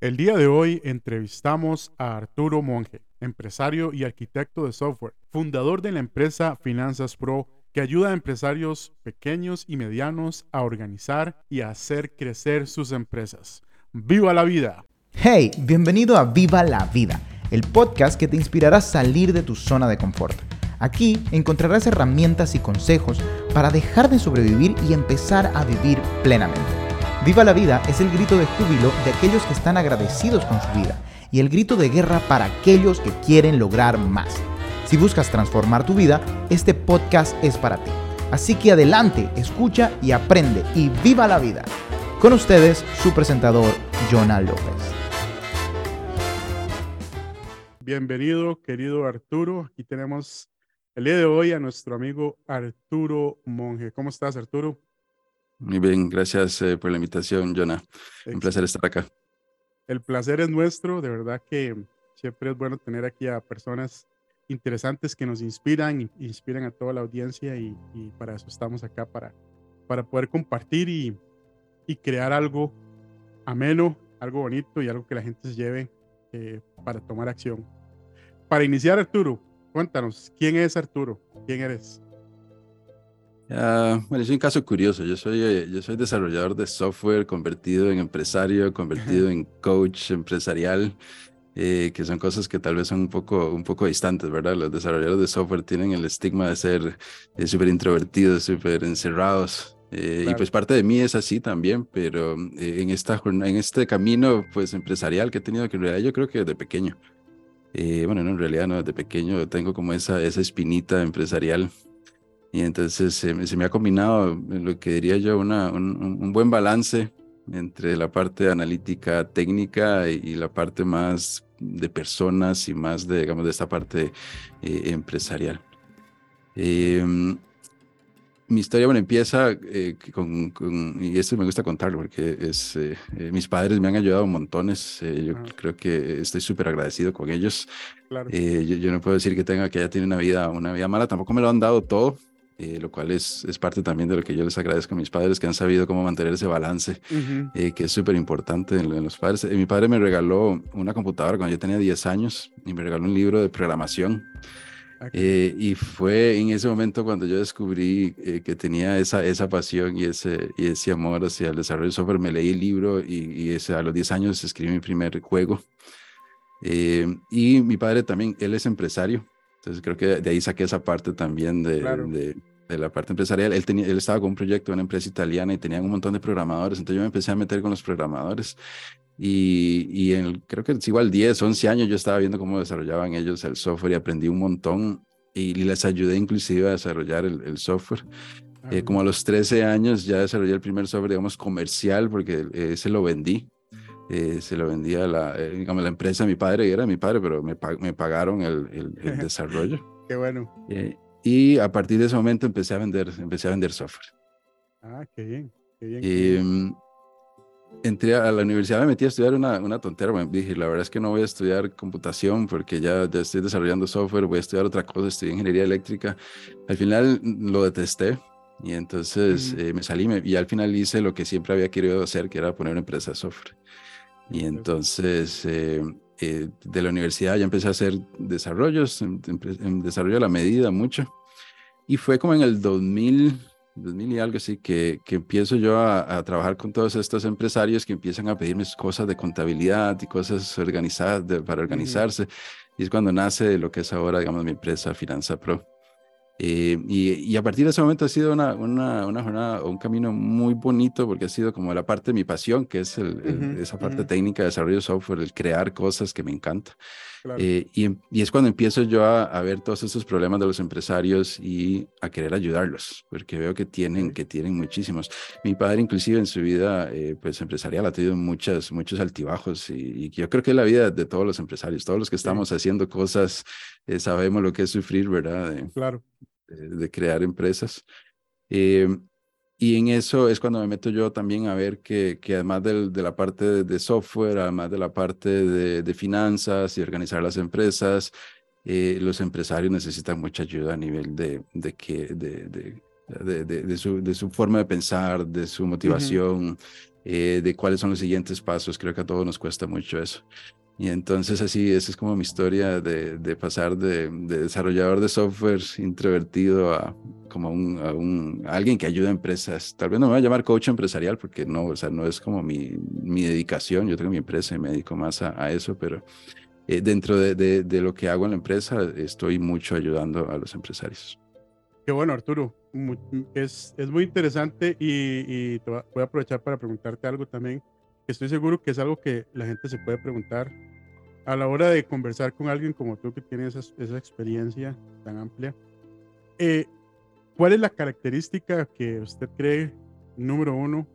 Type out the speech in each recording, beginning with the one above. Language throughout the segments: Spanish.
El día de hoy entrevistamos a Arturo Monge, empresario y arquitecto de software, fundador de la empresa Finanzas Pro, que ayuda a empresarios pequeños y medianos a organizar y a hacer crecer sus empresas. ¡Viva la vida! Hey, bienvenido a Viva la Vida, el podcast que te inspirará a salir de tu zona de confort. Aquí encontrarás herramientas y consejos para dejar de sobrevivir y empezar a vivir plenamente. Viva la vida es el grito de júbilo de aquellos que están agradecidos con su vida y el grito de guerra para aquellos que quieren lograr más. Si buscas transformar tu vida, este podcast es para ti. Así que adelante, escucha y aprende y viva la vida. Con ustedes, su presentador, Jonah López. Bienvenido, querido Arturo. Aquí tenemos el día de hoy a nuestro amigo Arturo Monge. ¿Cómo estás, Arturo? Muy bien, gracias eh, por la invitación, Jonah. Un placer estar acá. El placer es nuestro, de verdad que siempre es bueno tener aquí a personas interesantes que nos inspiran, inspiran a toda la audiencia y, para eso estamos acá, para, para poder compartir y, y, crear algo ameno, algo bonito y algo que la gente se lleve eh, para tomar acción. Para iniciar, Arturo, cuéntanos, ¿quién es Arturo? ¿Quién eres? Uh, bueno, es un caso curioso. Yo soy, eh, yo soy desarrollador de software convertido en empresario, convertido en coach empresarial, eh, que son cosas que tal vez son un poco, un poco distantes, ¿verdad? Los desarrolladores de software tienen el estigma de ser eh, súper introvertidos, súper encerrados. Y pues parte de mí es así también, pero en, esta, en este camino pues empresarial que he tenido, que en realidad yo creo que desde pequeño, bueno, no, en realidad no, desde pequeño tengo como esa, esa espinita empresarial y entonces se me ha combinado lo que diría yo una, un, buen balance entre la parte analítica técnica y, la parte más de personas y más de, digamos, de esta parte eh, empresarial. Em, mi historia, bueno, empieza eh, con, y esto me gusta contarlo porque es, eh, mis padres me han ayudado montones, yo ah. creo que estoy súper agradecido con ellos. Claro. Yo, yo, no puedo decir que tenga que haya tenido una vida, una vida mala, tampoco me lo han dado todo, eh, lo cual es, es parte también de lo que yo les agradezco a mis padres que han sabido cómo mantener ese balance, eh, que es súper importante en, los padres. Eh, mi padre me regaló una computadora cuando yo tenía 10 años y me regaló un libro de programación. Ah, y fue en ese momento cuando yo descubrí que tenía esa, esa pasión y ese, y ese amor hacia el desarrollo de software. Me leí el libro y, y ese, a los 10 años escribí mi primer juego. y mi padre también, él es empresario. Entonces creo que de ahí saqué esa parte también de, de, de, la parte empresarial. Él, tenía, él estaba con un proyecto de una empresa italiana y tenían un montón de programadores, entonces yo me empecé a meter con los programadores y, y en, creo que es igual 10, 11 años yo estaba viendo cómo desarrollaban ellos el software y aprendí un montón y, les ayudé inclusive a desarrollar el, el software. Eh, ah. como a los 13 años ya desarrollé el primer software, digamos, comercial, porque ese lo vendí. Eh, se lo vendía la, eh, digamos, la empresa de mi padre, y era mi padre, pero me, me pagaron el, el, desarrollo. Qué bueno. Eh, y a partir de ese momento empecé a vender, empecé a vender software. Ah, qué bien, qué bien. Y, mm, entré a la universidad, me metí a estudiar una, una tontera. Me dije, la verdad es que no voy a estudiar computación porque ya, ya estoy desarrollando software, voy a estudiar otra cosa, estudié ingeniería eléctrica. Al final lo detesté y entonces me salí y al final hice lo que siempre había querido hacer, que era poner una empresa de software. Y entonces eh, eh, de la universidad ya empecé a hacer desarrollos, en, desarrollo a la medida mucho. Y fue como en el 2000, 2000 y algo así, que, que empiezo yo a, trabajar con todos estos empresarios que empiezan a pedirme cosas de contabilidad y cosas organizadas para organizarse. Y es cuando nace lo que es ahora, digamos, mi empresa Finanza Pro. Eh, y, a partir de ese momento ha sido una, una, una jornada, un camino muy bonito porque ha sido como la parte de mi pasión, que es el, esa parte técnica de desarrollo de software, el crear cosas que me encanta. Eh, y, y, es cuando empiezo yo a, a, ver todos esos problemas de los empresarios y a querer ayudarlos, porque veo que tienen, que tienen muchísimos. Mi padre inclusive en su vida eh, pues empresarial ha tenido muchas, muchos altibajos y, y, yo creo que es la vida de todos los empresarios, todos los que estamos haciendo cosas, sabemos lo que es sufrir, ¿verdad? claro de, crear empresas. Eh, y en eso es cuando me meto yo también a ver que, que además de la parte de, software, además de la parte de, finanzas y organizar las empresas, eh, los empresarios necesitan mucha ayuda a nivel de, de, que, de, de, su, de su forma de pensar, de su motivación, eh, de cuáles son los siguientes pasos. Creo que a todos nos cuesta mucho eso. Y entonces así, esa es como mi historia de, de pasar de, de, desarrollador de software introvertido a como un, a un, alguien que ayuda a empresas. Tal vez no me voy a llamar coach empresarial porque no, o sea, no es como mi, mi dedicación. Yo tengo mi empresa y me dedico más a, a eso, pero eh, dentro de, de, lo que hago en la empresa estoy mucho ayudando a los empresarios. Qué bueno, Arturo. es, es muy interesante y, y voy a aprovechar para preguntarte algo también estoy seguro que es algo que la gente se puede preguntar a la hora de conversar con alguien como tú que tiene esa, esa experiencia tan amplia. Eh, ¿Cuál es la característica que usted cree, número uno,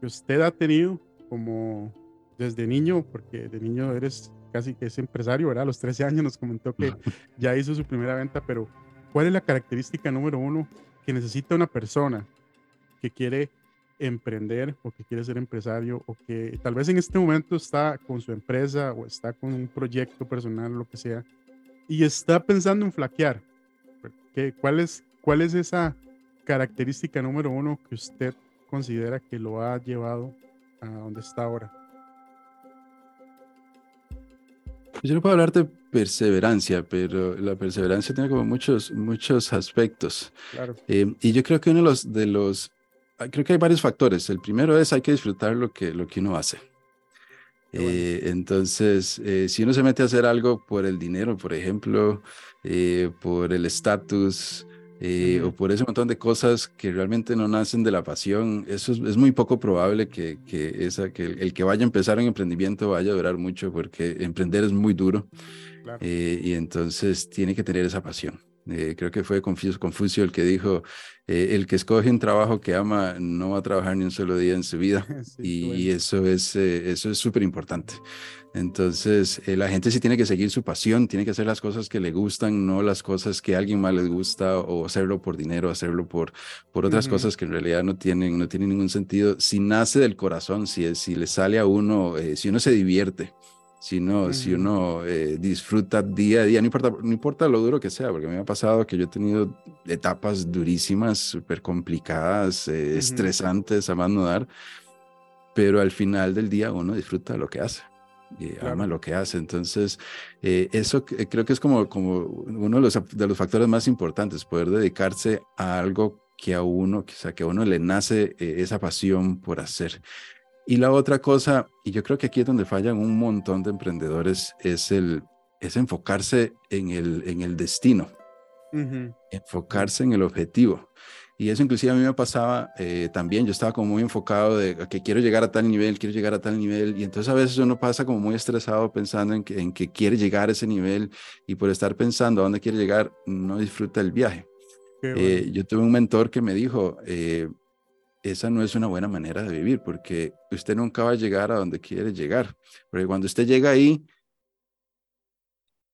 que usted ha tenido como desde niño, porque de niño eres casi que es empresario, ¿verdad? A los 13 años nos comentó que ya hizo su primera venta, pero ¿cuál es la característica número uno que necesita una persona que quiere emprender o que quiere ser empresario o que tal vez en este momento está con su empresa o está con un proyecto personal, lo que sea, y está pensando en flaquear. ¿Qué, cuál, es, ¿Cuál es esa característica número uno que usted considera que lo ha llevado a donde está ahora? Yo no puedo hablar de perseverancia, pero la perseverancia tiene como muchos, muchos aspectos. Claro. Eh, y yo creo que uno de los, de los creo que hay varios factores. El primero es hay que disfrutar lo que, lo que uno hace. Eh, entonces, eh, si uno se mete a hacer algo por el dinero, por ejemplo, eh, por el estatus o por ese montón de cosas que realmente no nacen de la pasión, eso es, muy poco probable que, que, esa, que el, que vaya a empezar un emprendimiento vaya a durar mucho porque emprender es muy duro y entonces tiene que tener esa pasión. Eh, creo que fue Confucio, el que dijo, eh, el que escoge un trabajo que ama no va a trabajar ni un solo día en su vida. y eso es eh, eso es súper importante. Entonces, la gente sí tiene que seguir su pasión, tiene que hacer las cosas que le gustan, no las cosas que a alguien más les gusta o hacerlo por dinero, hacerlo por, por otras cosas que en realidad no tienen, no tienen ningún sentido. Si nace del corazón, si, si le sale a uno, si uno se divierte si, si uno eh, disfruta día a día, no importa, no importa lo duro que sea, porque me ha pasado que yo he tenido etapas durísimas, súper complicadas, eh, estresantes a más no dar, pero al final del día uno disfruta lo que hace. Y ama lo que hace. Entonces, eh, eso creo que es como, como uno de los, de los factores más importantes, poder dedicarse a algo que a uno, que, sea, que a uno le nace esa pasión por hacer. Y la otra cosa, y yo creo que aquí es donde fallan un montón de emprendedores, es, el, es enfocarse en el, en el destino, enfocarse en el objetivo. Y eso inclusive a mí me pasaba eh, también, yo estaba como muy enfocado de que quiero llegar a tal nivel, quiero llegar a tal nivel, y entonces a veces uno pasa como muy estresado pensando en que, en que quiere llegar a ese nivel y por estar pensando a dónde quiere llegar, no disfruta el viaje. Eh, yo tuve un mentor que me dijo, eh, esa no es una buena manera de vivir porque usted nunca va a llegar a donde quiere llegar. Porque cuando usted llega ahí,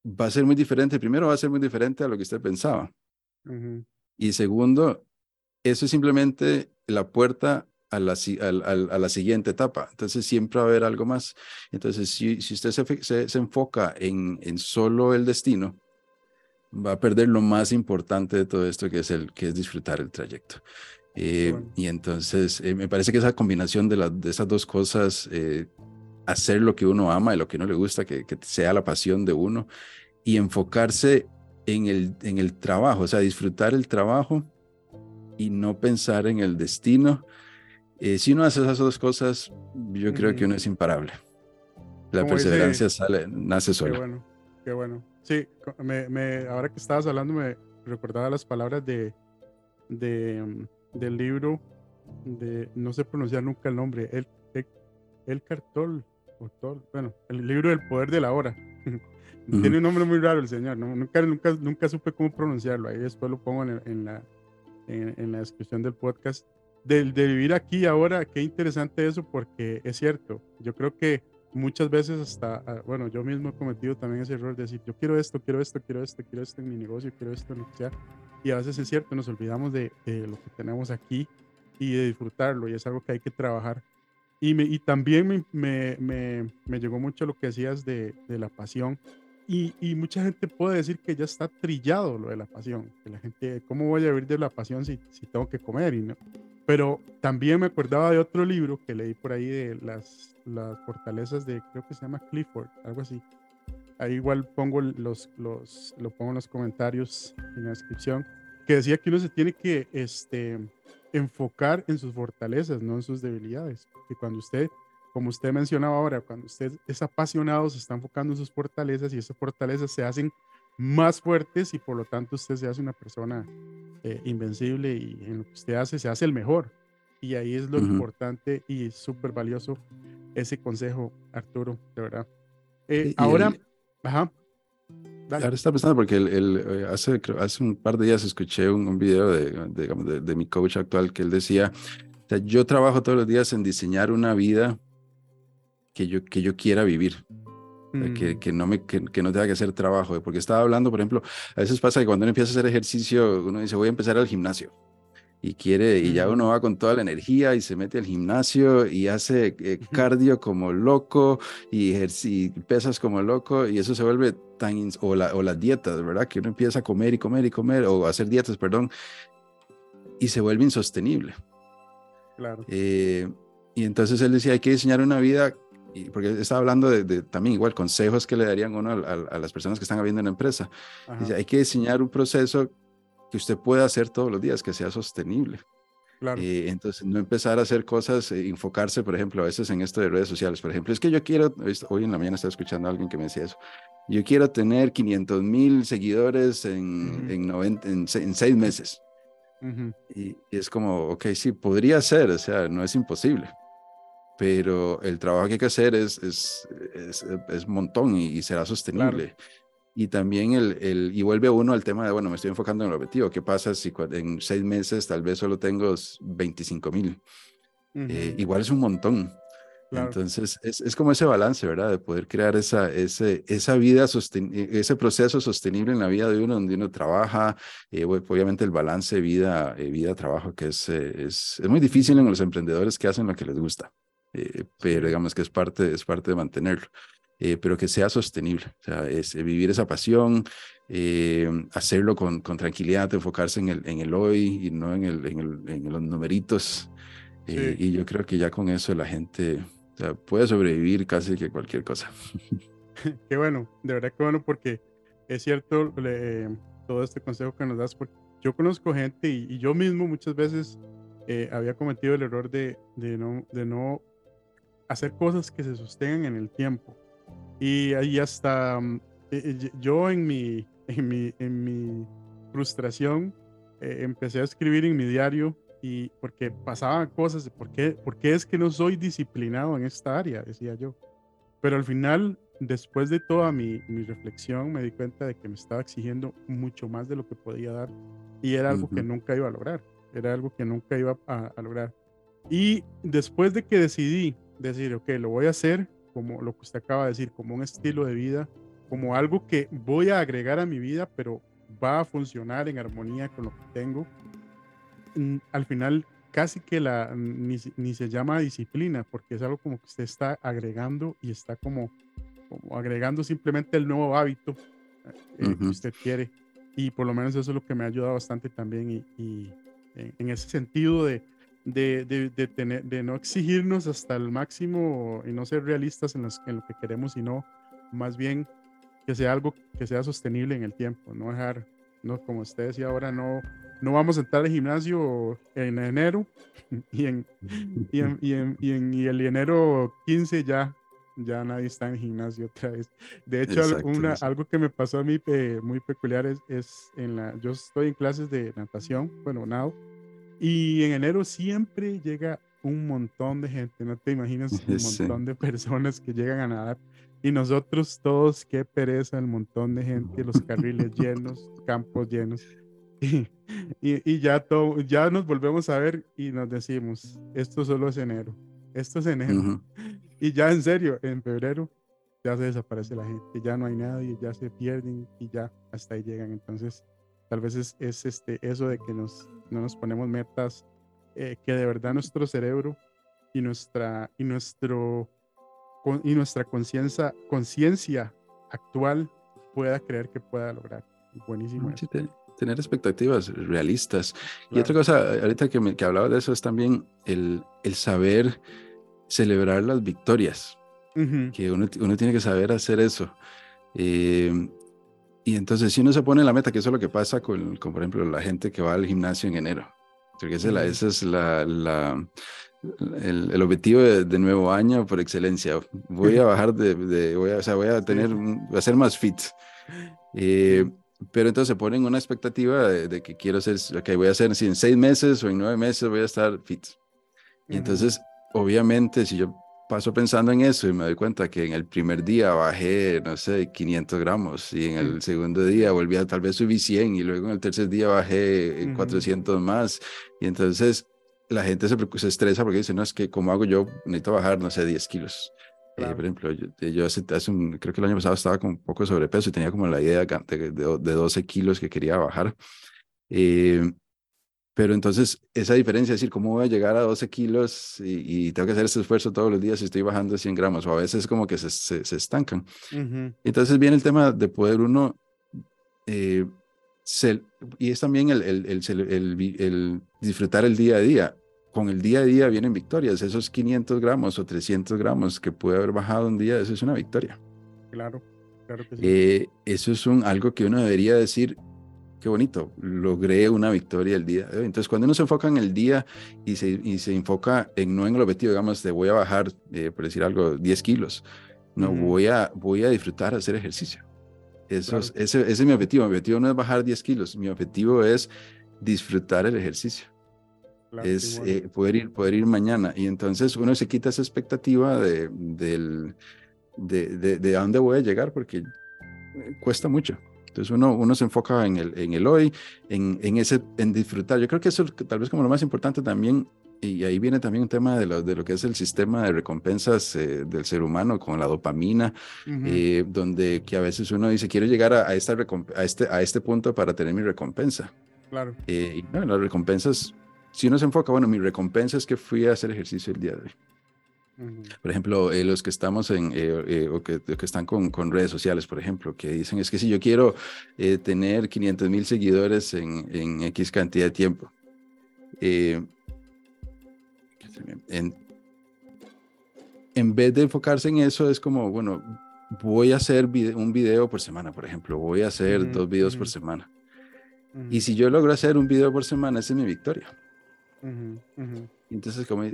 va a ser muy diferente. Primero, va a ser muy diferente a lo que usted pensaba. Y segundo, eso es simplemente la puerta a la, a, la, siguiente etapa. Entonces, siempre va a haber algo más. Entonces, si, si usted se, se, enfoca en, en solo el destino, va a perder lo más importante de todo esto, que es, el, que es disfrutar el trayecto. Eh, y entonces eh, me parece que esa combinación de, de esas dos cosas, eh, hacer lo que uno ama y lo que no le gusta, que, que, sea la pasión de uno, y enfocarse en el, en el trabajo, o sea, disfrutar el trabajo y no pensar en el destino. si uno hace esas dos cosas, yo creo que uno es imparable. La perseverancia sale, nace sola. Qué bueno, qué bueno. Sí, me, me, ahora que estabas hablando me recordaba las palabras de, de mm, del libro de, no sé pronunciar nunca el nombre, el, el, Cartol, bueno, el libro del poder de la hora. Tiene un nombre muy raro el señor, nunca, nunca, nunca supe cómo pronunciarlo, ahí después lo pongo en, en la, en, la descripción del podcast. De, de vivir aquí ahora, qué interesante eso, porque es cierto, yo creo que muchas veces hasta, ah, bueno, yo mismo he cometido también ese error de decir, yo quiero esto, quiero esto, quiero esto, quiero esto en mi negocio, quiero esto en lo que sea, y a veces es cierto, nos olvidamos de, lo que tenemos aquí y de disfrutarlo y es algo que hay que trabajar. Y, me, y también me, me, me, llegó mucho lo que decías de, de la pasión. Y, y, mucha gente puede decir que ya está trillado lo de la pasión. Que la gente, ¿cómo voy a vivir de la pasión si, si tengo que comer? Y no, Pero también me acordaba de otro libro que leí por ahí de las, las fortalezas de, creo que se llama Clifford, algo así. Ahí igual pongo los, los, lo pongo en los comentarios en la descripción, que decía que uno se tiene que este, enfocar en sus fortalezas, no en sus debilidades. Que cuando usted, como usted mencionaba ahora, cuando usted es apasionado, se está enfocando en sus fortalezas y esas fortalezas se hacen más fuertes y por lo tanto usted se hace una persona eh, invencible y en lo que usted hace se hace el mejor. Y ahí es lo importante y súper valioso ese consejo, Arturo, de verdad. Eh, ahora, ajá. Ahora está pensando porque el, eh, hace, hace un par de días escuché un, un video de, de, de, mi coach actual que él decía, yo trabajo todos los días en diseñar una vida que yo, que yo quiera vivir. Que, mm. que, no me, que, que, no tenga que hacer trabajo, porque estaba hablando, por ejemplo, a veces pasa que cuando uno empieza a hacer ejercicio, uno dice, voy a empezar al gimnasio, y quiere, y ya uno va con toda la energía y se mete al gimnasio y hace eh, cardio como loco y, y, pesas como loco y eso se vuelve tan, o, la, o las dietas, ¿verdad? Que uno empieza a comer y comer y comer, o hacer dietas, perdón, y se vuelve insostenible. Claro. Eh, y entonces él decía, hay que diseñar una vida porque estaba hablando de, también igual consejos que le darían uno a, las personas que están habiendo en la empresa. Dice, hay que diseñar un proceso que usted pueda hacer todos los días, que sea sostenible. Claro. Eh, entonces, no empezar a hacer cosas, eh, enfocarse, por ejemplo, a veces en esto de redes sociales. Por ejemplo, es que yo quiero, hoy en la mañana estaba escuchando a alguien que me decía eso, yo quiero tener 500 mil seguidores en, en, 90, en, seis meses. y, es como, ok, sí, podría ser, o sea, no es imposible pero el trabajo que hay que hacer es, es, es, es montón y, será sostenible. Y también el, el, y vuelve uno al tema de, bueno, me estoy enfocando en el objetivo. ¿Qué pasa si en seis meses tal vez solo tengo 25 mil? Eh, igual es un montón. Entonces, es, es, como ese balance, ¿verdad? De poder crear esa, ese, esa vida, e, ese proceso sostenible en la vida de uno, donde uno trabaja, eh, obviamente el balance vida, eh, vida, trabajo, que es, es, es muy difícil en los emprendedores que hacen lo que les gusta. Eh, pero digamos que es parte, es parte de mantenerlo. Eh, pero que sea sostenible, o sea, es eh, vivir esa pasión, hacerlo con, con, tranquilidad, enfocarse en el, en el hoy y no en, el, en, el, en los numeritos. y yo creo que ya con eso la gente puede sobrevivir casi que cualquier cosa. Qué bueno, de verdad que bueno, porque es cierto todo este consejo que nos das, porque yo conozco gente y, y yo mismo muchas veces había cometido el error de, de, no, de no hacer cosas que se sostengan en el tiempo. Y ahí hasta mm, eh, eh, yo en mi, en mi, en mi frustración eh, empecé a escribir en mi diario y porque pasaban cosas de por qué, por qué es que no soy disciplinado en esta área, decía yo. Pero al final, después de toda mi, mi reflexión, me di cuenta de que me estaba exigiendo mucho más de lo que podía dar y era algo que nunca iba a lograr, era algo que nunca iba a, a lograr. Y después de que decidí decir, ok, lo voy a hacer como lo que usted acaba de decir, como un estilo de vida, como algo que voy a agregar a mi vida, pero va a funcionar en armonía con lo que tengo. Mm, al final, casi que la, ni, ni se llama disciplina, porque es algo como que usted está agregando y está como, como agregando simplemente el nuevo hábito eh, que usted quiere. Y por lo menos eso es lo que me ha ayudado bastante también. Y, y en ese sentido de, de, de, tener, de no exigirnos hasta el máximo y no ser realistas en, en, lo que queremos, sino más bien que sea algo que sea sostenible en el tiempo, no dejar, no, como usted decía ahora, no, no vamos a entrar al gimnasio en enero y en, y en, y en, y en y el enero 15 ya, ya nadie está en gimnasio otra vez. De hecho, una, algo que me pasó a mí eh, muy peculiar es, es, en la, yo estoy en clases de natación, bueno, nado, y en enero siempre llega un montón de gente, no te imaginas un montón de personas que llegan a nadar. Y nosotros todos, qué pereza, el montón de gente, los carriles llenos, campos llenos. Y, y, ya, todo, ya nos volvemos a ver y nos decimos, esto solo es enero, esto es enero. Y ya en serio, en febrero ya se desaparece la gente, ya no hay nadie, ya se pierden y ya hasta ahí llegan. Entonces, tal vez es, es este, eso de que nos no nos ponemos metas eh, que de verdad nuestro cerebro y nuestra, y nuestro, y nuestra conciencia, conciencia actual pueda creer que pueda lograr. Buenísimo. tener expectativas realistas. Y otra cosa, ahorita que, me, que hablaba de eso, es también el, el saber celebrar las victorias, que uno, uno, tiene que saber hacer eso. Eh, y entonces, si uno se pone la meta, que eso es lo que pasa con, con por ejemplo, la gente que va al gimnasio en enero, porque ese, es la, la el, el, objetivo de, nuevo año por excelencia. Voy a bajar de, de voy a, o sea, voy a tener, voy a ser más fit. Eh, pero entonces se ponen una expectativa de, que quiero ser, que voy a hacer, si en seis meses o en nueve meses voy a estar fit. Y entonces, obviamente, si yo paso pensando en eso y me doy cuenta que en el primer día bajé, no sé, 500 gramos y en el segundo día volví a tal vez subí 100 y luego en el tercer día bajé 400 más. Y entonces la gente se, se, estresa porque dice, no, es que como hago yo, necesito bajar, no sé, 10 kilos. Eh, por ejemplo, yo, yo hace, hace, un, creo que el año pasado estaba con un poco de sobrepeso y tenía como la idea de, de, de 12 kilos que quería bajar. Eh, pero entonces, esa diferencia, es decir, ¿cómo voy a llegar a 12 kilos y, tengo que hacer ese esfuerzo todos los días y estoy bajando 100 gramos? O a veces como que se, se, estancan. Entonces viene el tema de poder uno, eh, y es también el, el, el, el, disfrutar el día a día. Con el día a día vienen victorias. Esos 500 gramos o 300 gramos que puede haber bajado un día, eso es una victoria. Claro, claro que sí. Eh, eso es un, algo que uno debería decir, qué bonito, logré una victoria el día de hoy. Entonces, cuando uno se enfoca en el día y se, y se enfoca en no en el objetivo, digamos, de voy a bajar, eh, por decir algo, 10 kilos, no, voy, a, voy a disfrutar hacer ejercicio. Eso es, ese, es mi objetivo. Mi objetivo no es bajar 10 kilos, mi objetivo es disfrutar el ejercicio. es eh, poder, ir, poder ir mañana. Y entonces uno se quita esa expectativa de, del, de, de, de, dónde voy a llegar porque eh, cuesta mucho. Entonces uno, uno se enfoca en el, en el hoy, en, en, ese, en disfrutar. Yo creo que eso tal vez como lo más importante también, y ahí viene también un tema de lo, de lo que es el sistema de recompensas eh, del ser humano con la dopamina, eh, donde que a veces uno dice, quiero llegar a, esta a, este, a este punto para tener mi recompensa. Claro. Eh, y las recompensas, si uno se enfoca, bueno, mi recompensa es que fui a hacer ejercicio el día de hoy. Por ejemplo, eh, los que estamos en, eh, eh, o que, que, están con, con, redes sociales, por ejemplo, que dicen es que si yo quiero tener 500 mil seguidores en, en, X cantidad de tiempo, en, en, vez de enfocarse en eso, es como, bueno, voy a hacer un video por semana, por ejemplo, voy a hacer dos videos por semana. Y si yo logro hacer un video por semana, esa es mi victoria. Entonces, como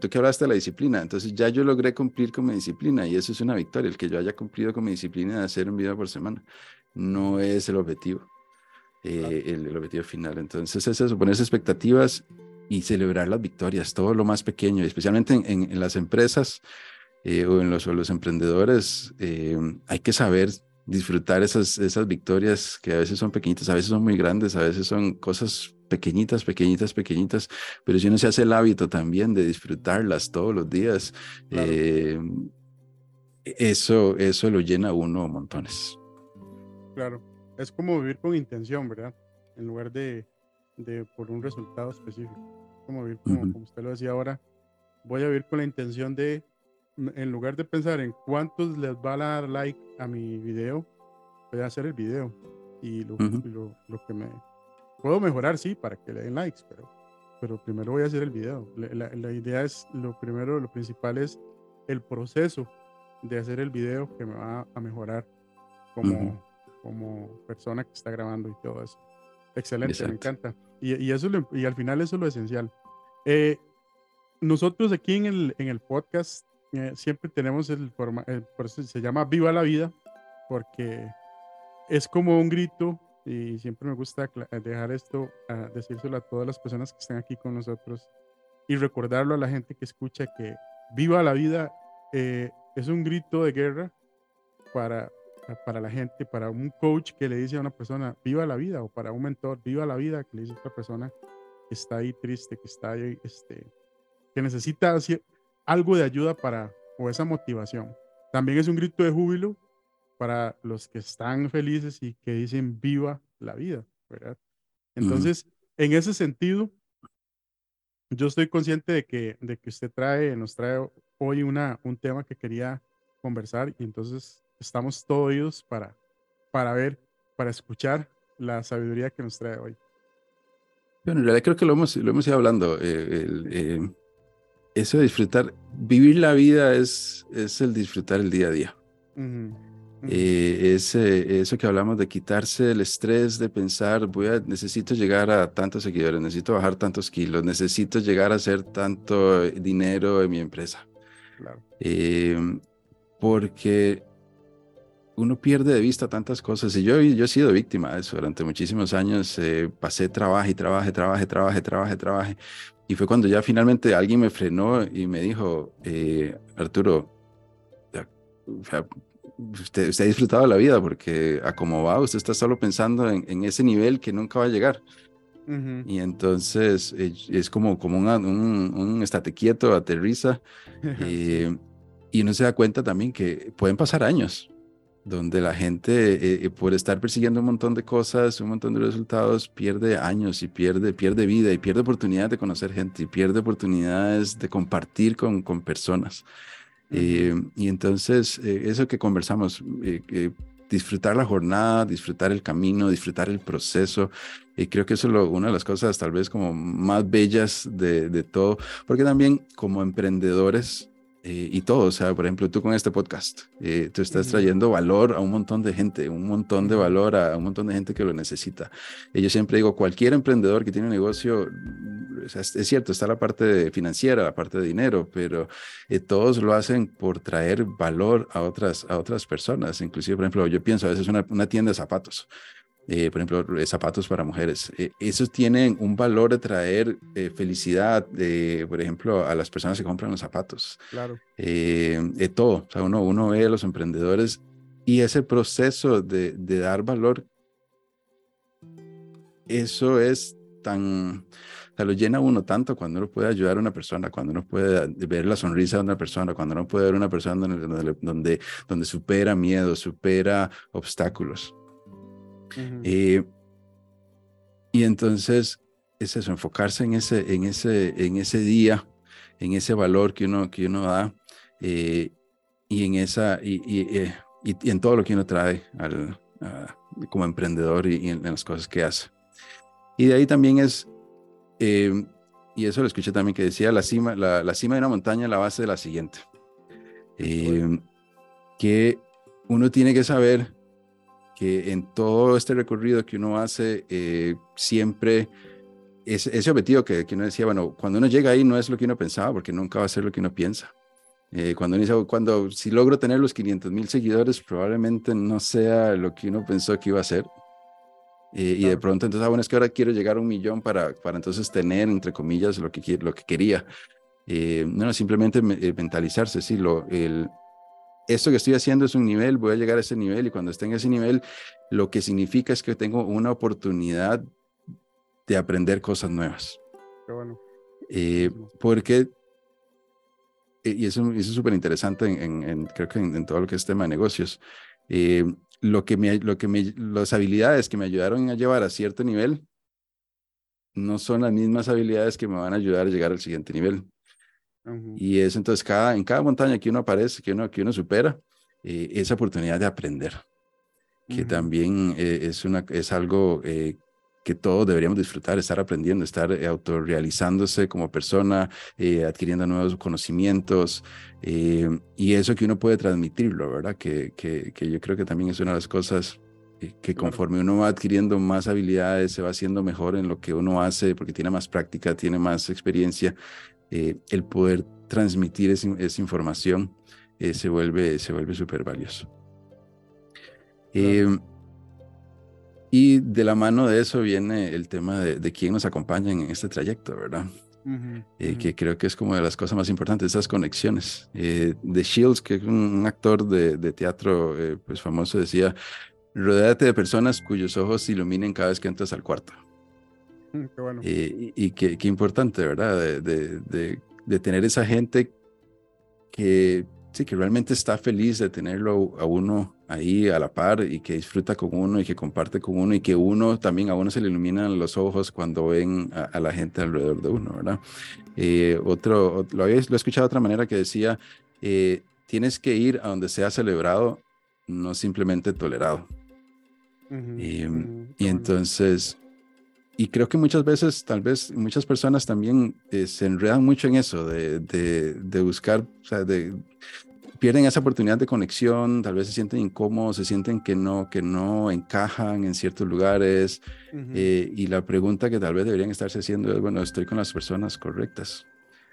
tú que hablaste de la disciplina, entonces ya yo logré cumplir con mi disciplina y eso es una victoria, el que yo haya cumplido con mi disciplina de hacer un video por semana. No es el objetivo, eh, el, objetivo final. Entonces es eso, ponerse expectativas y celebrar las victorias, todo lo más pequeño, especialmente en, en, las empresas eh, o en los, los emprendedores, eh, hay que saber disfrutar esas, esas victorias que a veces son pequeñitas, a veces son muy grandes, a veces son cosas pequeñitas, pequeñitas, pequeñitas, pero si uno se hace el hábito también de disfrutarlas todos los días, eh, eso, eso lo llena uno montones. Claro, es como vivir con intención, ¿verdad? En lugar de, de por un resultado específico. Como vivir, como, como usted lo decía ahora, voy a vivir con la intención de, en lugar de pensar en cuántos les va a dar like a mi video, voy a hacer el video. Y lo, lo, lo que me, Puedo mejorar, sí, para que le den likes, pero, pero primero voy a hacer el video. La, la, idea es, lo primero, lo principal es el proceso de hacer el video que me va a mejorar como, como persona que está grabando y todo eso. Excelente, me encanta. Y, y eso y al final eso es lo esencial. Eh, nosotros aquí en el, en el podcast eh, siempre tenemos el, forma, el, se llama Viva la Vida, porque es como un grito y siempre me gusta eh, dejar esto, a decírselo a todas las personas que están aquí con nosotros y recordarlo a la gente que escucha que viva la vida eh, es un grito de guerra para, para la gente, para un coach que le dice a una persona, viva la vida, o para un mentor, viva la vida, que le dice a otra persona que está ahí triste, que está ahí, este, que necesita algo de ayuda para, o esa motivación. También es un grito de júbilo para los que están felices y que dicen viva la vida, ¿verdad? Entonces, en ese sentido, yo estoy consciente de que, de que usted trae, nos trae hoy una, un tema que quería conversar y entonces estamos todos para, para ver, para escuchar la sabiduría que nos trae hoy. Bueno, en realidad creo que lo hemos, lo hemos ido hablando. Eh, eh, eso de disfrutar, vivir la vida es, es el disfrutar el día a día. Eh, eso que hablamos de quitarse el estrés de pensar, voy a, necesito llegar a tantos seguidores, necesito bajar tantos kilos, necesito llegar a hacer tanto dinero en mi empresa. Claro. porque uno pierde de vista tantas cosas y yo, yo he sido víctima de eso durante muchísimos años. Eh, pasé trabajo y trabajo, trabajo, trabajo, trabajo, trabajo. Y fue cuando ya finalmente alguien me frenó y me dijo, eh, Arturo, usted, usted ha disfrutado de la vida porque a cómo va, usted está solo pensando en, ese nivel que nunca va a llegar. Y entonces eh, es como, como un, un, estate quieto, aterriza. y uno se da cuenta también que pueden pasar años donde la gente, eh, eh, por estar persiguiendo un montón de cosas, un montón de resultados, pierde años y pierde, pierde vida y pierde oportunidades de conocer gente y pierde oportunidades de compartir con, con personas. Eh, y entonces, eso que conversamos, disfrutar la jornada, disfrutar el camino, disfrutar el proceso. Y creo que eso es una de las cosas tal vez como más bellas de, de todo, porque también como emprendedores, eh, y todo, o sea, por ejemplo, tú con este podcast, eh, tú estás trayendo valor a un montón de gente, un montón de valor a, un montón de gente que lo necesita. Y yo siempre digo, cualquier emprendedor que tiene un negocio, es, cierto, está la parte financiera, la parte de dinero, pero eh, todos lo hacen por traer valor a otras, a otras personas. Inclusive, por ejemplo, yo pienso a veces una, una tienda de zapatos. Eh, por ejemplo, eh, zapatos para mujeres. Eh, esos tienen un valor de traer felicidad, por ejemplo, a las personas que compran los zapatos. Claro. de todo. O sea, uno, uno ve a los emprendedores y ese proceso de, de dar valor, eso es tan, o sea, lo llena uno tanto cuando uno puede ayudar a una persona, cuando uno puede ver la sonrisa de una persona, cuando uno puede ver una persona donde, donde, donde supera miedo, supera obstáculos. Eh, y entonces es eso, enfocarse en ese, en ese, en ese día, en ese valor que uno, que uno da eh, y en esa y, eh, y, y, en todo lo que uno trae al, como emprendedor y, en, las cosas que hace. Y de ahí también es, y eso lo escuché también que decía, la cima, la, la cima de una montaña, la base de la siguiente. que uno tiene que saber que en todo este recorrido que uno hace, eh, siempre es, ese objetivo que, que, uno decía, bueno, cuando uno llega ahí no es lo que uno pensaba, porque nunca va a ser lo que uno piensa. Eh, cuando uno dice, cuando si logro tener los 500 mil seguidores, probablemente no sea lo que uno pensó que iba a ser. Eh, y de pronto, entonces, ah, bueno, es que ahora quiero llegar a un millón para, para entonces tener, entre comillas, lo que, lo que quería. no, simplemente mentalizarse, sí, lo, el, esto que estoy haciendo es un nivel, voy a llegar a ese nivel y cuando esté en ese nivel, lo que significa es que tengo una oportunidad de aprender cosas nuevas. Qué bueno. Eh, porque, eh, y eso, es súper interesante, en, creo que en, todo lo que es tema de negocios, eh, lo que me, lo que me, las habilidades que me ayudaron a llevar a cierto nivel no son las mismas habilidades que me van a ayudar a llegar al siguiente nivel. Y es entonces cada, en cada montaña que uno aparece, que uno, que uno supera, eh, esa oportunidad de aprender, que también eh, es, una, es algo eh, que todos deberíamos disfrutar, estar aprendiendo, estar autorrealizándose como persona, adquiriendo nuevos conocimientos y eso que uno puede transmitirlo, ¿verdad? Que, que, que, yo creo que también es una de las cosas que conforme uno va adquiriendo más habilidades, se va haciendo mejor en lo que uno hace porque tiene más práctica, tiene más experiencia, eh, el poder transmitir esa, información eh, se vuelve se vuelve súper valioso. Em, y de la mano de eso viene el tema de, quién nos acompaña en este trayecto, ¿verdad? Eh, que creo que es como de las cosas más importantes, esas conexiones. de Shields, que es un, actor de, de teatro pues famoso, decía, rodéate de personas cuyos ojos iluminen cada vez que entras al cuarto. Mm, eh, y, qué, importante, ¿verdad? De, de, tener esa gente que sí, que realmente está feliz de tenerlo a uno ahí a la par y que disfruta con uno y que comparte con uno y que uno también a uno se le iluminan los ojos cuando ven a, la gente alrededor de uno, ¿verdad? Eh, otro, lo, había, lo he escuchado de otra manera que decía, eh, tienes que ir a donde sea celebrado, no simplemente tolerado. Em, y entonces, y creo que muchas veces, tal vez muchas personas también eh, se enredan mucho en eso, de, de, de buscar, o sea, de, pierden esa oportunidad de conexión, tal vez se sienten incómodos, se sienten que no, que no encajan en ciertos lugares. Eh, y la pregunta que tal vez deberían estarse haciendo es, bueno, ¿estoy con las personas correctas?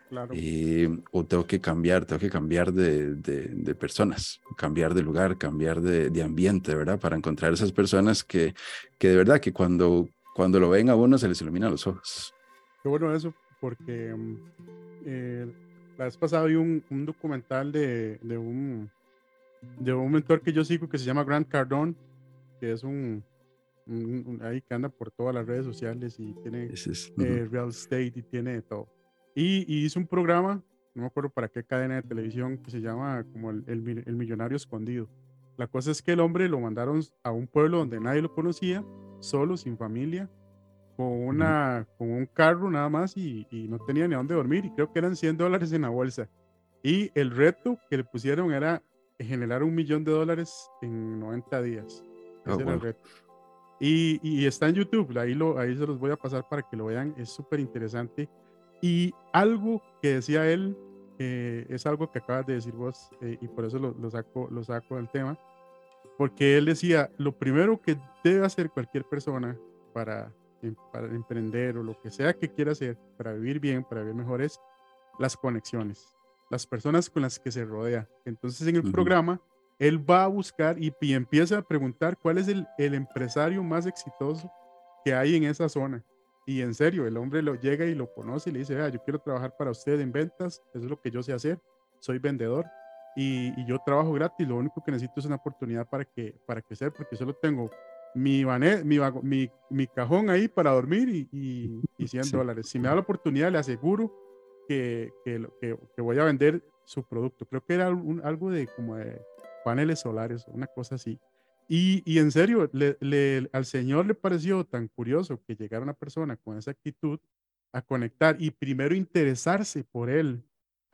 Claro. Eh, o tengo que cambiar, tengo que cambiar de, de, personas, cambiar de lugar, cambiar de, de, ambiente, ¿verdad? Para encontrar esas personas que, que de verdad que cuando, cuando lo ven a uno se les iluminan los ojos. Qué bueno eso, porque mm, eh, la vez pasada vi un, un documental de, de, un, de un mentor que yo sigo que se llama Grant Cardone, que es un, ahí que anda por todas las redes sociales y tiene eh, real estate y tiene todo. Y, y, hizo un programa, no me acuerdo para qué cadena de televisión, que se llama como el, el, el millonario escondido. La cosa es que el hombre lo mandaron a un pueblo donde nadie lo conocía, solo, sin familia, con, una, con un carro nada más y, no tenía ni a dónde dormir y creo que eran 100 dólares en la bolsa. Y el reto que le pusieron era generar un millón de dólares en 90 días. Oh, Ese era el reto. Y, y, está en YouTube, ahí, lo, ahí se los voy a pasar para que lo vean, es súper interesante. Y algo que decía él, eh, es algo que acabas de decir vos, eh, y por eso lo, lo, saco, lo saco del tema, porque él decía, lo primero que debe hacer cualquier persona para para emprender o lo que sea que quiera hacer para vivir bien, para vivir mejor, es las conexiones, las personas con las que se rodea. Entonces en el programa, él va a buscar y, empieza a preguntar cuál es el, el, empresario más exitoso que hay en esa zona. Y en serio, el hombre lo llega y lo conoce y le dice, yo quiero trabajar para usted en ventas, eso es lo que yo sé hacer, soy vendedor y, y yo trabajo gratis, lo único que necesito es una oportunidad para, que, para crecer porque solo tengo mi, mi, mi, cajón ahí para dormir y, y, 100 dólares. Si me da la oportunidad, le aseguro que, que, que, voy a vender su producto. Creo que era algo de como de paneles solares, una cosa así. Y, y en serio, le, le, al señor le pareció tan curioso que llegara una persona con esa actitud a conectar y primero interesarse por él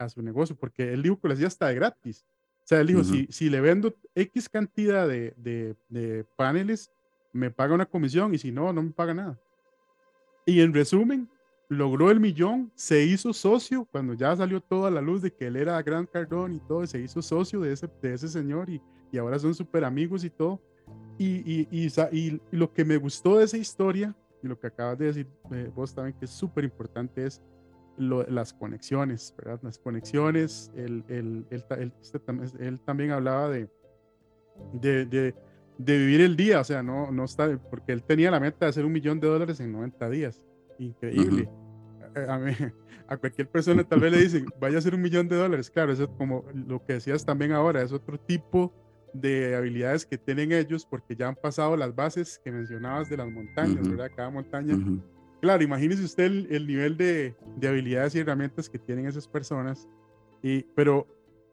a su negocio, porque él dijo que lo hacía hasta de gratis. O sea, él dijo, si, si le vendo X cantidad de, de, de paneles, me paga una comisión y si no, no me paga nada. Y en resumen, logró el millón, se hizo socio cuando ya salió toda la luz de que él era Gran Cardón y todo, se hizo socio de ese, de ese señor y, y ahora son súper amigos y todo. Y, y, y, lo que me gustó de esa historia y lo que acabas de decir eh, vos también, que es súper importante, es lo, las conexiones, ¿verdad? Las conexiones, él, él, él, este él también hablaba de, de, de de vivir el día, o sea, no, no está, porque él tenía la meta de hacer un millón de dólares en 90 días. Increíble. a, cualquier persona tal vez le dicen, vaya a hacer un millón de dólares. Claro, eso es como lo que decías también ahora, es otro tipo de habilidades que tienen ellos porque ya han pasado las bases que mencionabas de las montañas, ¿verdad? Cada montaña. Claro, imagínese usted el, nivel de, de, habilidades y herramientas que tienen esas personas. Y, pero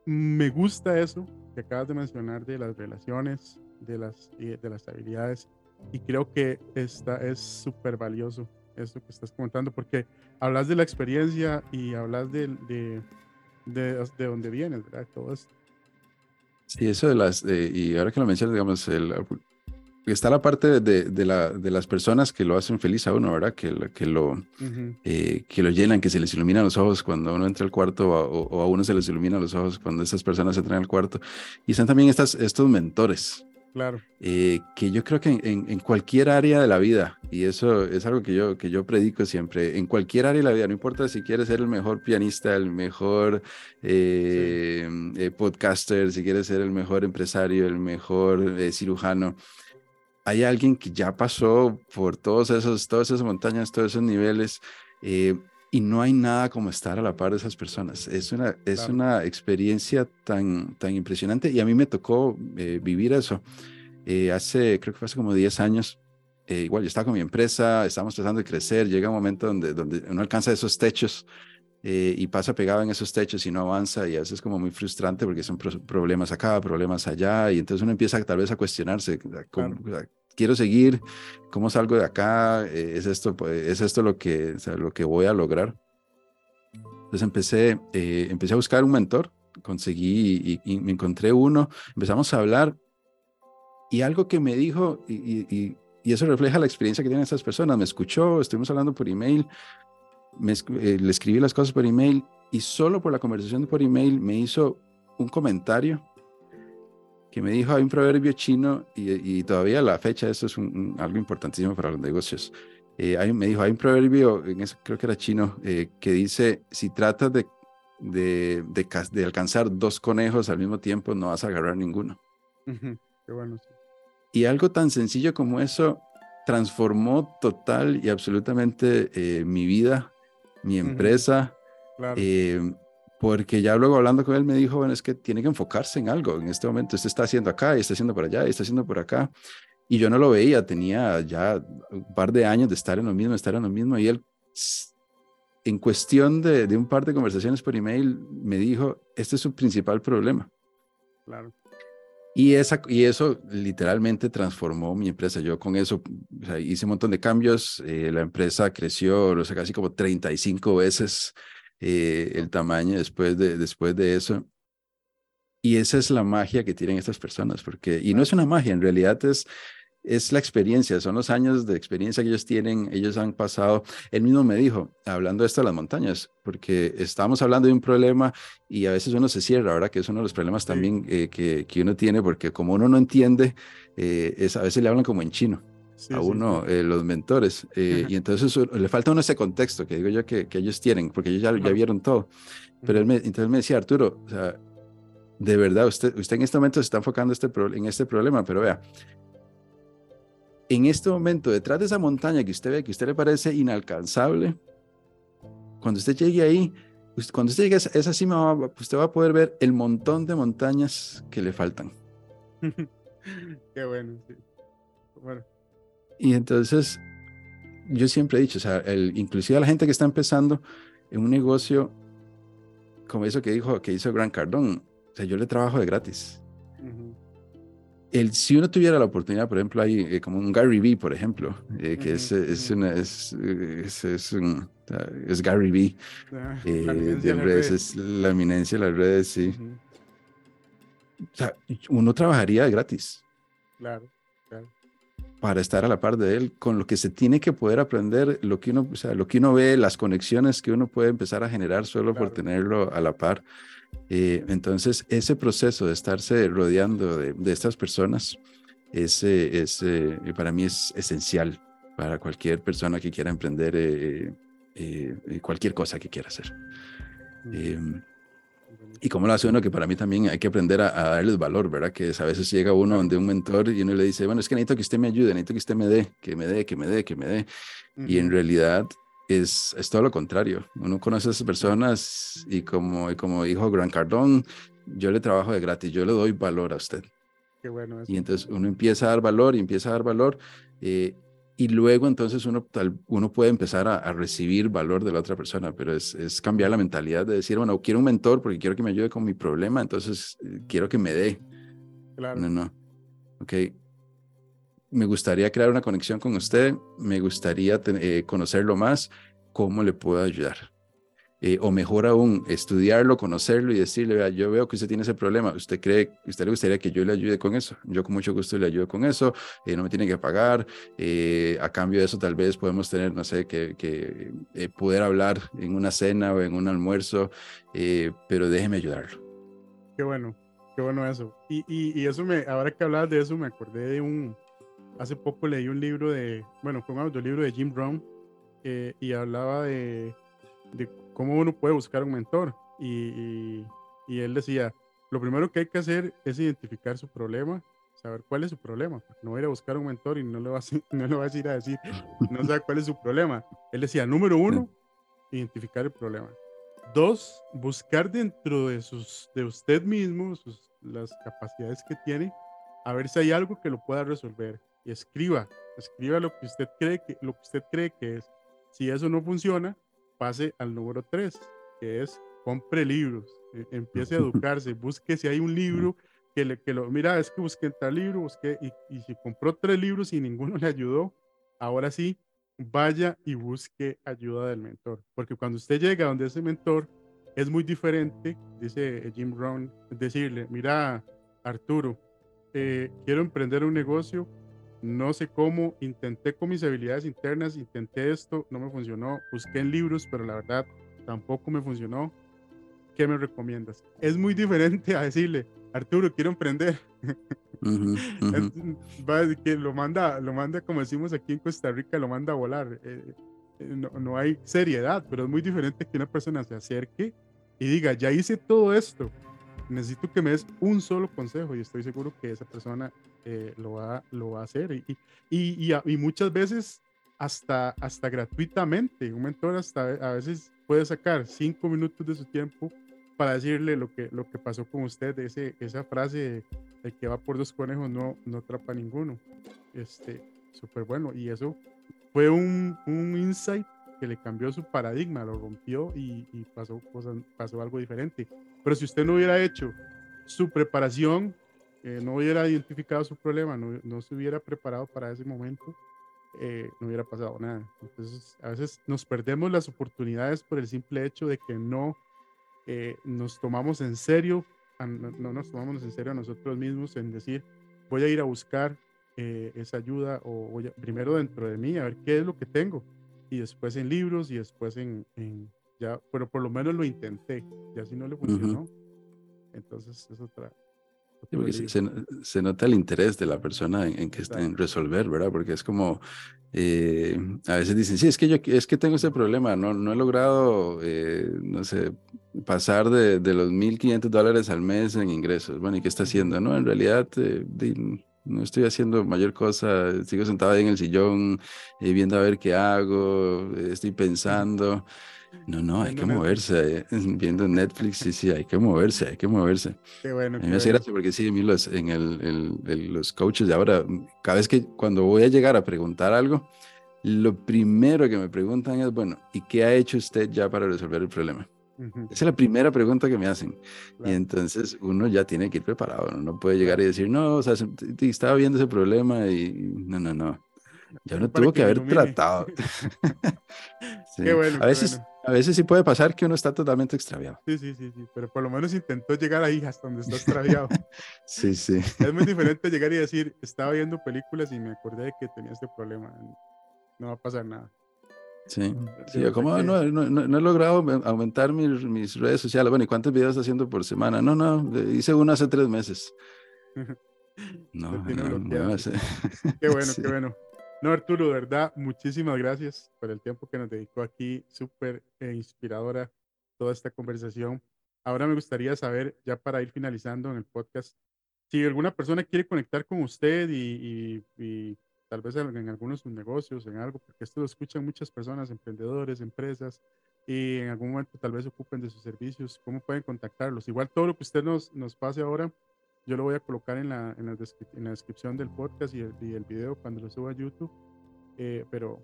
me gusta eso que acabas de mencionar de las relaciones, de las, de las habilidades. Y creo que esta es súper valioso esto que estás comentando, porque hablas de la experiencia y hablas de, de, de, de dónde vienes, ¿verdad? Todo esto. Sí, eso de las, y ahora que lo mencionas, digamos, el, está la parte de, de, la, de las personas que lo hacen feliz a uno, ¿verdad? Que, que, lo, eh, que lo llenan, que se les iluminan los ojos cuando uno entra al cuarto o, a uno se les iluminan los ojos cuando esas personas entran al cuarto. Y están también estas, estos mentores, Claro. Eh, que yo creo que en, en, cualquier área de la vida, y eso es algo que yo, que yo predico siempre, en cualquier área de la vida, no importa si quieres ser el mejor pianista, el mejor eh, eh, podcaster, si quieres ser el mejor empresario, el mejor cirujano, hay alguien que ya pasó por todos esos, todas esas montañas, todos esos niveles. y no hay nada como estar a la par de esas personas. Es una, es una experiencia tan, tan impresionante y a mí me tocó vivir eso. Eh, hace, creo que fue hace como 10 años, eh, igual yo estaba con mi empresa, estábamos tratando de crecer, llega un momento donde, donde uno alcanza esos techos eh, y pasa pegado en esos techos y no avanza y a veces es como muy frustrante porque son problemas acá, problemas allá y entonces uno empieza tal vez a cuestionarse, quiero seguir, ¿cómo salgo de acá? ¿Es esto, pues, ¿es esto lo que, lo que voy a lograr? Entonces empecé, empecé a buscar un mentor, conseguí y, me encontré uno, empezamos a hablar y algo que me dijo, y, eso refleja la experiencia que tienen estas personas, me escuchó, estuvimos hablando por email, me, eh, le escribí las cosas por email y solo por la conversación por email me hizo un comentario que me dijo, hay un proverbio chino y, todavía la fecha, eso es algo importantísimo para los negocios. Eh, hay, me dijo, hay un proverbio, en eso creo que era chino, eh, que dice, si tratas de, de, de, alcanzar dos conejos al mismo tiempo, no vas a agarrar ninguno. Qué bueno. Y algo tan sencillo como eso transformó total y absolutamente eh, mi vida, mi empresa. Eh, porque ya luego hablando con él me dijo, bueno, es que tiene que enfocarse en algo. En este momento usted está haciendo acá, y está haciendo por allá, y está haciendo por acá. Y yo no lo veía, tenía ya un par de años de estar en lo mismo, estar en lo mismo. Y él, en cuestión de, de un par de conversaciones por email, me dijo, este es su principal problema. Claro. Y, esa, y eso literalmente transformó mi empresa. Yo con eso hice un montón de cambios. Eh, la empresa creció, o sea, casi como 35 veces eh, el tamaño después de, después de eso. Y esa es la magia que tienen estas personas, porque, y no es una magia, en realidad es, es la experiencia, son los años de experiencia que ellos tienen, ellos han pasado. Él mismo me dijo, hablando de esto de las montañas, porque estábamos hablando de un problema y a veces uno se cierra, ahora que es uno de los problemas también eh, que, que, uno tiene, porque como uno no entiende, eh, es, a veces le hablan como en chino. A uno, eh, los mentores, y entonces le falta a uno ese contexto que digo yo que, que ellos tienen, porque ellos ya, ya vieron todo. Pero él me, entonces me decía, Arturo, o sea, de verdad, usted, usted en este momento se está enfocando este en este problema, pero vea, en este momento, detrás de esa montaña que usted ve, que a usted le parece inalcanzable, cuando usted llegue ahí, cuando usted llegue a esa cima, usted va a poder ver el montón de montañas que le faltan. Qué bueno, sí. Bueno. Y entonces, yo siempre he dicho, o sea, el, inclusive a la gente que está empezando en un negocio como eso que dijo, que hizo Gran Cardón, o sea, yo le trabajo de gratis el, si uno tuviera la oportunidad, por ejemplo, hay eh, como un Gary Vee, por ejemplo, eh, que es, es, una, es, es, un, es, Gary Vee, eh, de redes, es la eminencia de las redes, sí. O sea, uno trabajaría gratis. Claro, claro. Para estar a la par de él, con lo que se tiene que poder aprender, lo que uno, o sea, lo que uno ve, las conexiones que uno puede empezar a generar solo por tenerlo a la par. Eh, entonces, ese proceso de estarse rodeando de, estas personas, ese, ese, para mí es esencial para cualquier persona que quiera emprender eh, eh, cualquier cosa que quiera hacer. Y cómo lo hace uno, que para mí también hay que aprender a, darles valor, ¿verdad? Que a veces llega uno donde un mentor y uno le dice, bueno, es que necesito que usted me ayude, necesito que usted me dé, que me dé, que me dé, que me dé. Y en realidad es, es todo lo contrario. Uno conoce a esas personas y como, como dijo Gran Cardón, yo le trabajo de gratis, yo le doy valor a usted. Qué bueno. Y entonces uno empieza a dar valor y empieza a dar valor eh, y luego entonces uno, tal, uno puede empezar a, recibir valor de la otra persona, pero es, es, cambiar la mentalidad de decir, bueno, quiero un mentor porque quiero que me ayude con mi problema, entonces eh, quiero que me dé. Claro. No, no. Ok, me gustaría crear una conexión con usted, me gustaría eh, conocerlo más, ¿cómo le puedo ayudar? Eh, o mejor aún, estudiarlo, conocerlo y decirle, vea, yo veo que usted tiene ese problema, ¿usted cree, usted le gustaría que yo le ayude con eso? Yo con mucho gusto le ayudo con eso, eh, no me tiene que pagar, a cambio de eso tal vez podemos tener, no sé, que, poder hablar en una cena o en un almuerzo, pero déjeme ayudarlo. Qué bueno, qué bueno eso. Y, y, eso me, ahora que hablabas de eso, me acordé de un, hace poco leí un libro de, bueno, fue un audiolibro de Jim Brown eh, y hablaba de, cómo uno puede buscar un mentor. Y, y, él decía, lo primero que hay que hacer es identificar su problema, saber cuál es su problema, porque no va a ir a buscar un mentor y no le va a, no le va a ir a decir, no sabe cuál es su problema. Él decía, número uno, identificar el problema. Dos, buscar dentro de, sus, de usted mismo sus, las capacidades que tiene, a ver si hay algo que lo pueda resolver y escriba, escriba lo que usted cree que, lo que usted cree que es. Si eso no funciona, pase al número 3, que es compre libros, e, empiece a educarse, busque si hay un libro que, le, que lo, mira, es que busqué tal libro, busqué, y, y si compró tres libros y ninguno le ayudó, ahora sí, vaya y busque ayuda del mentor, porque cuando usted llega donde ese mentor, es muy diferente, dice Jim Brown, decirle, mira, Arturo, eh, quiero emprender un negocio, no sé cómo, intenté con mis habilidades internas, intenté esto, no me funcionó, busqué en libros, pero la verdad tampoco me funcionó. ¿Qué me recomiendas? Es muy diferente a decirle, Arturo, quiero emprender. que lo manda, lo manda, como decimos aquí en Costa Rica, lo manda a volar. Eh, eh, no, no, hay seriedad, pero es muy diferente que una persona se acerque y diga, ya hice todo esto, necesito que me des un solo consejo y estoy seguro que esa persona eh, lo, va, lo va a hacer. Y, y, y, muchas veces hasta, hasta gratuitamente, un mentor hasta a veces puede sacar cinco minutos de su tiempo para decirle lo que, lo que pasó con usted, ese, esa frase de que va por dos conejos no, no atrapa ninguno. Este, súper bueno. Y eso fue un, un insight que le cambió su paradigma, lo rompió y, y pasó, cosas, pasó algo diferente. Pero si usted no hubiera hecho su preparación, eh, no hubiera identificado su problema, no, no, se hubiera preparado para ese momento, eh, no hubiera pasado nada. Entonces, a veces nos perdemos las oportunidades por el simple hecho de que no eh, nos tomamos en serio, no, nos tomamos en serio a nosotros mismos en decir, voy a ir a buscar esa ayuda o voy primero dentro de mí a ver qué es lo que tengo y después en libros y después en, ya, pero por lo menos lo intenté, y así no le funcionó. Entonces es otra. se, nota el interés de la persona en, que está en resolver, ¿verdad? Porque es como, eh, a veces dicen, sí, es que yo es que tengo ese problema, no, no he logrado, eh, no sé, pasar de, de los 1.500 dólares al mes en ingresos. Bueno, ¿y qué está haciendo? No, en realidad, eh, no estoy haciendo mayor cosa, sigo sentado ahí en el sillón eh, viendo a ver qué hago, eh, estoy pensando. No, no, hay que moverse. Viendo Netflix, sí, sí, hay que moverse, hay que moverse. Qué bueno. A mí me hace gracia porque sí, a mí los, en el, los coaches de ahora, cada vez que cuando voy a llegar a preguntar algo, lo primero que me preguntan es, bueno, ¿y qué ha hecho usted ya para resolver el problema? Esa es la primera pregunta que me hacen. Y entonces uno ya tiene que ir preparado. ¿no? no puede llegar y decir, no, o sea, estaba viendo ese problema y no, no, no. Ya uno tuvo que, haber tratado. Qué bueno, a, veces, a veces sí puede pasar que uno está totalmente extraviado. Sí, sí, sí, sí, pero por lo menos intentó llegar ahí hasta donde está extraviado. sí, sí. Es muy diferente llegar y decir, estaba viendo películas y me acordé de que tenía este problema. No va a pasar nada. Sí, sí como no, no, no, he logrado aumentar mis, mis, redes sociales. Bueno, ¿y cuántos videos estás haciendo por semana? No, no, hice uno hace tres meses. No, no, Qué bueno, qué bueno. No, Arturo, de verdad, muchísimas gracias por el tiempo que nos dedicó aquí. Súper eh, inspiradora toda esta conversación. Ahora me gustaría saber, ya para ir finalizando en el podcast, si alguna persona quiere conectar con usted y, y, y tal vez en, algunos negocios, en algo, porque esto lo escuchan muchas personas, emprendedores, empresas, y en algún momento tal vez ocupen de sus servicios, ¿cómo pueden contactarlos? Igual todo lo que usted nos, nos pase ahora, yo lo voy a colocar en la, en la, en la descripción del podcast y el, y el, video cuando lo suba a YouTube, eh, pero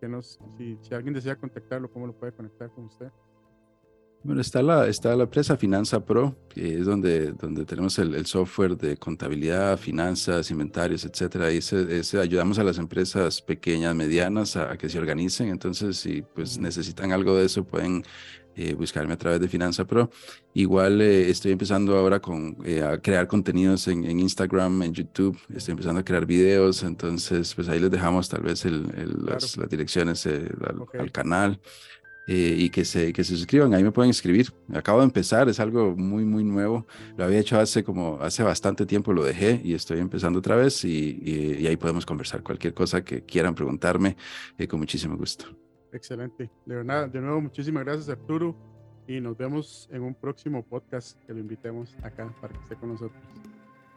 que nos, si, si alguien desea contactarlo, ¿cómo lo puede conectar con usted? Bueno, está la, está la empresa Finanza Pro, que es donde, donde tenemos el, el software de contabilidad, finanzas, inventarios, etcétera. Y ese, ayudamos a las empresas pequeñas, medianas a, que se organicen. Entonces, si pues necesitan algo de eso, pueden eh, buscarme a través de Finanza Pro. Igual eh, estoy empezando ahora con, eh, a crear contenidos en, en, Instagram, en YouTube. Estoy empezando a crear videos. Entonces, pues ahí les dejamos tal vez el, las, las, direcciones al, al canal. Eh, y que se, que se suscriban. Ahí me pueden escribir. Acabo de empezar, es algo muy, muy nuevo. Lo había hecho hace como, hace bastante tiempo, lo dejé y estoy empezando otra vez y, y, ahí podemos conversar. Cualquier cosa que quieran preguntarme, eh, con muchísimo gusto. Excelente. De verdad, de nuevo, muchísimas gracias Arturo y nos vemos en un próximo podcast que lo invitemos acá para que esté con nosotros.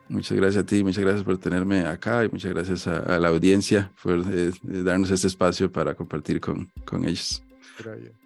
Muchas gracias a ti, muchas gracias por tenerme acá y muchas gracias a, la audiencia por eh, darnos este espacio para compartir con, con ellos. Gracias.